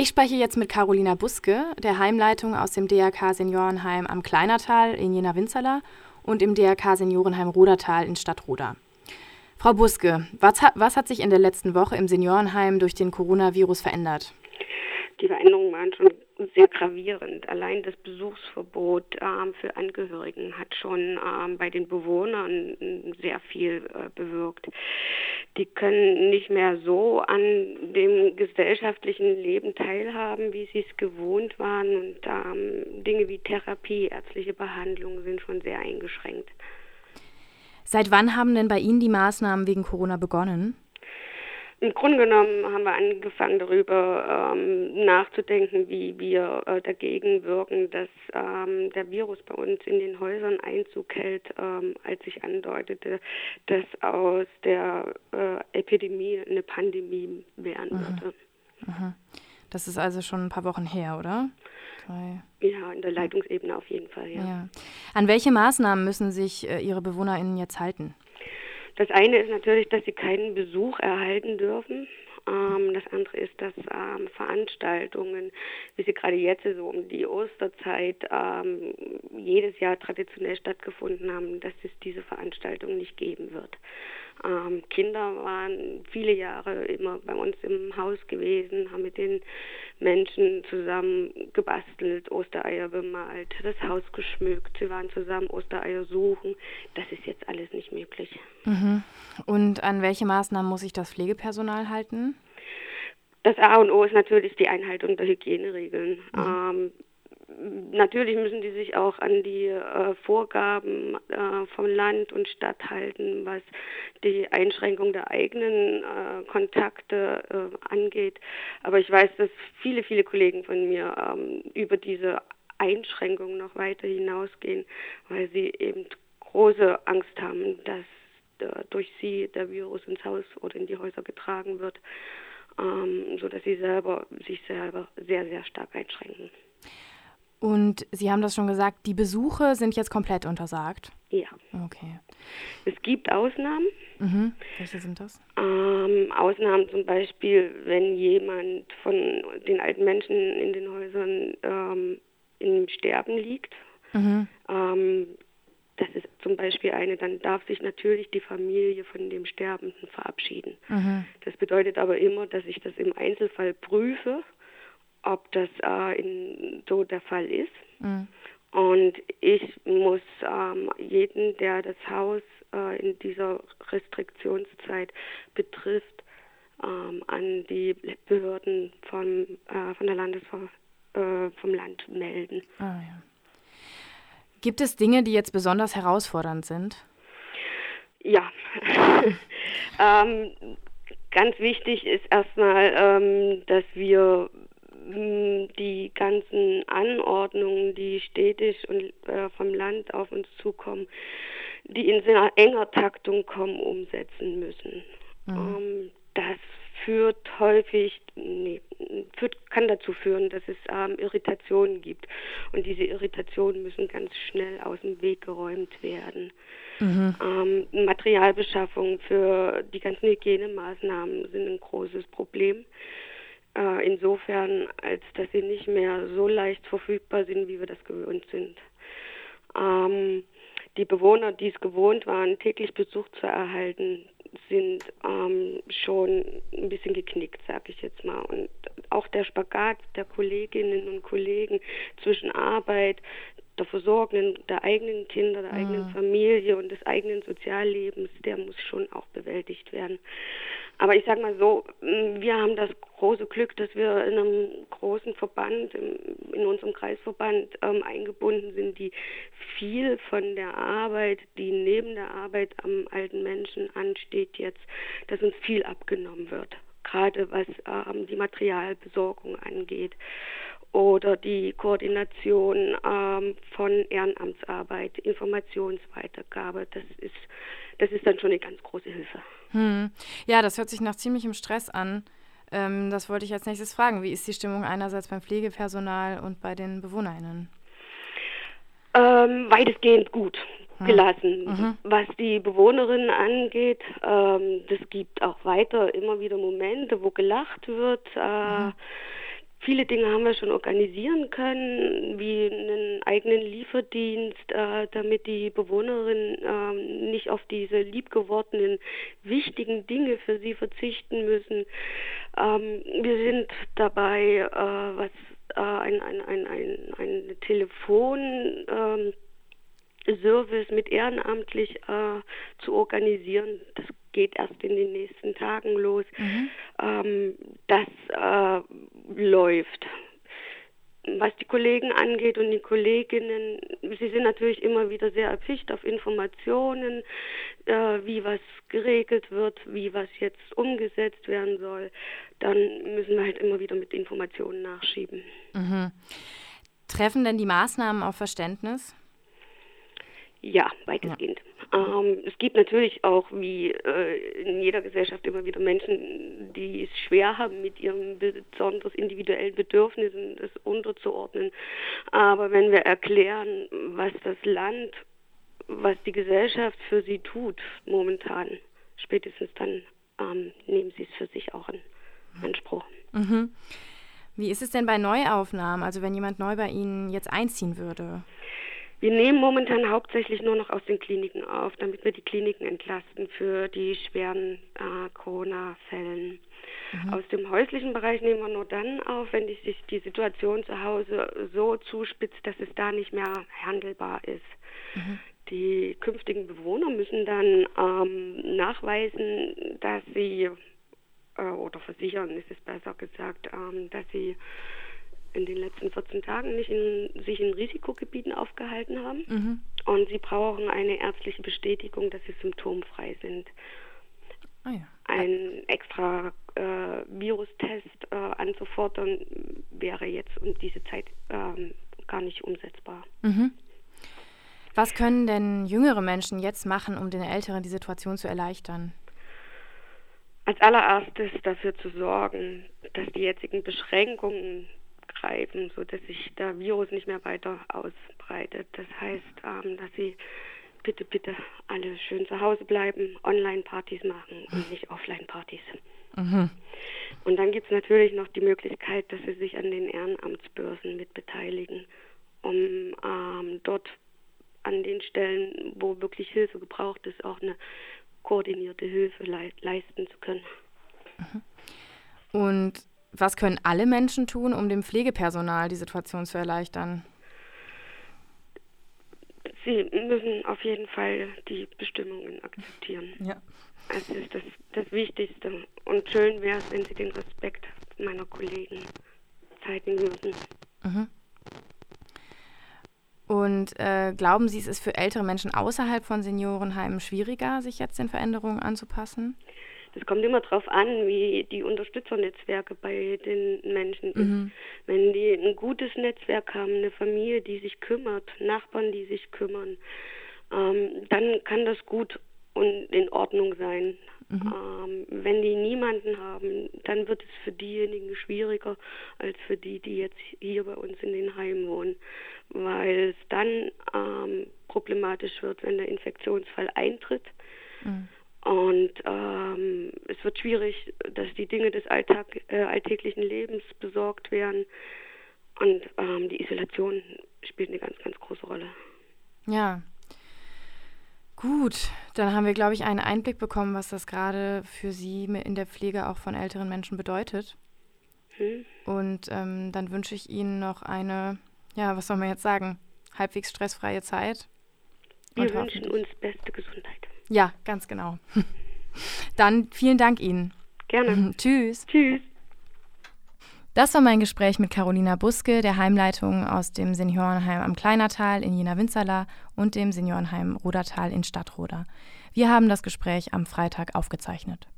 Ich spreche jetzt mit Carolina Buske, der Heimleitung aus dem DRK Seniorenheim am Kleinertal in Jena-Winzerla und im DRK Seniorenheim Rodertal in Stadtroda. Frau Buske, was, was hat sich in der letzten Woche im Seniorenheim durch den Coronavirus verändert? Die Veränderungen waren schon sehr gravierend. Allein das Besuchsverbot ähm, für Angehörigen hat schon ähm, bei den Bewohnern sehr viel äh, bewirkt. Die können nicht mehr so an dem gesellschaftlichen Leben teilhaben, wie sie es gewohnt waren. Und ähm, Dinge wie Therapie, ärztliche Behandlung sind schon sehr eingeschränkt. Seit wann haben denn bei Ihnen die Maßnahmen wegen Corona begonnen? Im Grunde genommen haben wir angefangen darüber ähm, nachzudenken, wie wir äh, dagegen wirken, dass ähm, der Virus bei uns in den Häusern Einzug hält, ähm, als ich andeutete, dass aus der äh, Epidemie eine Pandemie werden mhm. würde. Mhm. Das ist also schon ein paar Wochen her, oder? Ja, in der Leitungsebene auf jeden Fall, ja. ja. An welche Maßnahmen müssen sich äh, Ihre BewohnerInnen jetzt halten? Das eine ist natürlich, dass sie keinen Besuch erhalten dürfen. Ähm, das andere ist, dass ähm, Veranstaltungen, wie sie gerade jetzt so um die Osterzeit ähm, jedes Jahr traditionell stattgefunden haben, dass es diese Veranstaltungen nicht geben wird. Ähm, Kinder waren viele Jahre immer bei uns im Haus gewesen, haben mit den Menschen zusammen gebastelt, Ostereier bemalt, das Haus geschmückt. Sie waren zusammen Ostereier suchen. Das ist jetzt alles nicht möglich. Mhm. Und an welche Maßnahmen muss sich das Pflegepersonal halten? Das A und O ist natürlich die Einhaltung der Hygieneregeln. Mhm. Ähm, natürlich müssen die sich auch an die äh, Vorgaben äh, vom Land und Stadt halten, was die Einschränkung der eigenen äh, Kontakte äh, angeht. Aber ich weiß, dass viele, viele Kollegen von mir ähm, über diese Einschränkungen noch weiter hinausgehen, weil sie eben große Angst haben, dass äh, durch sie der Virus ins Haus oder in die Häuser getragen wird, ähm, sodass sie selber sich selber sehr, sehr stark einschränken. Und Sie haben das schon gesagt, die Besuche sind jetzt komplett untersagt? Ja. Okay. Es gibt Ausnahmen. Mhm. Welche sind das? Ähm, Ausnahmen zum Beispiel, wenn jemand von den alten Menschen in den Häusern ähm, im Sterben liegt. Mhm. Ähm, das ist zum Beispiel eine, dann darf sich natürlich die Familie von dem Sterbenden verabschieden. Mhm. Das bedeutet aber immer, dass ich das im Einzelfall prüfe ob das äh, in, so der Fall ist. Mhm. Und ich muss ähm, jeden, der das Haus äh, in dieser Restriktionszeit betrifft, ähm, an die Behörden vom, äh, von der Landesver äh, vom Land melden. Ah, ja. Gibt es Dinge, die jetzt besonders herausfordernd sind? Ja. ähm, ganz wichtig ist erstmal, ähm, dass wir die ganzen Anordnungen, die städtisch und äh, vom Land auf uns zukommen, die in sehr enger Taktung kommen, umsetzen müssen. Mhm. Ähm, das führt häufig, nee, führt, kann dazu führen, dass es ähm, Irritationen gibt. Und diese Irritationen müssen ganz schnell aus dem Weg geräumt werden. Mhm. Ähm, Materialbeschaffung für die ganzen Hygienemaßnahmen sind ein großes Problem. Äh, insofern, als dass sie nicht mehr so leicht verfügbar sind, wie wir das gewöhnt sind. Ähm, die Bewohner, die es gewohnt waren, täglich Besuch zu erhalten, sind ähm, schon ein bisschen geknickt, sage ich jetzt mal. Und auch der Spagat der Kolleginnen und Kollegen zwischen Arbeit, der Versorgung der eigenen Kinder, der mhm. eigenen Familie und des eigenen Soziallebens, der muss schon auch bewältigt werden. Aber ich sage mal so, wir haben das große Glück, dass wir in einem großen Verband, in unserem Kreisverband ähm, eingebunden sind, die viel von der Arbeit, die neben der Arbeit am alten Menschen ansteht jetzt, dass uns viel abgenommen wird, gerade was ähm, die Materialbesorgung angeht oder die Koordination ähm, von Ehrenamtsarbeit, Informationsweitergabe. Das ist, das ist dann schon eine ganz große Hilfe. Hm. Ja, das hört sich nach ziemlichem Stress an. Ähm, das wollte ich als nächstes fragen. Wie ist die Stimmung einerseits beim Pflegepersonal und bei den BewohnerInnen? Ähm, weitestgehend gut hm. gelassen. Mhm. Was die Bewohnerinnen angeht, ähm, das gibt auch weiter immer wieder Momente, wo gelacht wird. Äh, mhm Viele Dinge haben wir schon organisieren können, wie einen eigenen Lieferdienst, äh, damit die Bewohnerinnen äh, nicht auf diese liebgewordenen wichtigen Dinge für sie verzichten müssen. Ähm, wir sind dabei, äh, was äh, ein, ein, ein, ein, ein Telefon ähm, Service mit ehrenamtlich äh, zu organisieren. Das geht erst in den nächsten Tagen los. Mhm. Ähm, das äh, läuft. Was die Kollegen angeht und die Kolleginnen, sie sind natürlich immer wieder sehr erpicht auf Informationen, äh, wie was geregelt wird, wie was jetzt umgesetzt werden soll. Dann müssen wir halt immer wieder mit Informationen nachschieben. Mhm. Treffen denn die Maßnahmen auf Verständnis? Ja, weitestgehend. Ja. Ähm, es gibt natürlich auch, wie äh, in jeder Gesellschaft, immer wieder Menschen, die es schwer haben, mit ihren besonders individuellen Bedürfnissen das unterzuordnen. Aber wenn wir erklären, was das Land, was die Gesellschaft für sie tut, momentan, spätestens dann ähm, nehmen sie es für sich auch in Anspruch. Mhm. Wie ist es denn bei Neuaufnahmen, also wenn jemand neu bei Ihnen jetzt einziehen würde? Wir nehmen momentan hauptsächlich nur noch aus den Kliniken auf, damit wir die Kliniken entlasten für die schweren äh, Corona-Fällen. Mhm. Aus dem häuslichen Bereich nehmen wir nur dann auf, wenn die, sich die Situation zu Hause so zuspitzt, dass es da nicht mehr handelbar ist. Mhm. Die künftigen Bewohner müssen dann ähm, nachweisen, dass sie, äh, oder versichern ist es besser gesagt, ähm, dass sie in den letzten 14 Tagen nicht in, sich in Risikogebieten aufgehalten haben. Mhm. Und sie brauchen eine ärztliche Bestätigung, dass sie symptomfrei sind. Oh ja. Ein extra äh, Virustest äh, anzufordern, wäre jetzt um diese Zeit äh, gar nicht umsetzbar. Mhm. Was können denn jüngere Menschen jetzt machen, um den Älteren die Situation zu erleichtern? Als allererstes dafür zu sorgen, dass die jetzigen Beschränkungen greifen, sodass sich der Virus nicht mehr weiter ausbreitet. Das heißt, ähm, dass sie bitte, bitte alle schön zu Hause bleiben, Online-Partys machen und nicht Offline-Partys. Mhm. Und dann gibt es natürlich noch die Möglichkeit, dass sie sich an den Ehrenamtsbörsen mit beteiligen, um ähm, dort an den Stellen, wo wirklich Hilfe gebraucht ist, auch eine koordinierte Hilfe le leisten zu können. Mhm. Und was können alle Menschen tun, um dem Pflegepersonal die Situation zu erleichtern? Sie müssen auf jeden Fall die Bestimmungen akzeptieren. Ja. Es ist das, das Wichtigste. Und schön wäre es, wenn Sie den Respekt meiner Kollegen zeigen würden. Mhm. Und äh, glauben Sie, es ist für ältere Menschen außerhalb von Seniorenheimen schwieriger, sich jetzt den Veränderungen anzupassen? Das kommt immer darauf an, wie die Unterstützernetzwerke bei den Menschen mhm. ist. Wenn die ein gutes Netzwerk haben, eine Familie, die sich kümmert, Nachbarn, die sich kümmern, ähm, dann kann das gut und in Ordnung sein. Mhm. Ähm, wenn die niemanden haben, dann wird es für diejenigen schwieriger als für die, die jetzt hier bei uns in den Heimen wohnen, weil es dann ähm, problematisch wird, wenn der Infektionsfall eintritt. Mhm und ähm, es wird schwierig, dass die Dinge des Alltag, äh, alltäglichen Lebens besorgt werden. Und ähm, die Isolation spielt eine ganz, ganz große Rolle. Ja. Gut, dann haben wir, glaube ich, einen Einblick bekommen, was das gerade für Sie in der Pflege auch von älteren Menschen bedeutet. Hm. Und ähm, dann wünsche ich Ihnen noch eine, ja, was soll man jetzt sagen, halbwegs stressfreie Zeit. Wir wünschen uns beste Gesundheit. Ja, ganz genau. Dann vielen Dank Ihnen. Gerne. Tschüss. Tschüss. Das war mein Gespräch mit Carolina Buske, der Heimleitung aus dem Seniorenheim am Kleinertal in Jena-Winzerla und dem Seniorenheim Rudertal in Stadtroda. Wir haben das Gespräch am Freitag aufgezeichnet.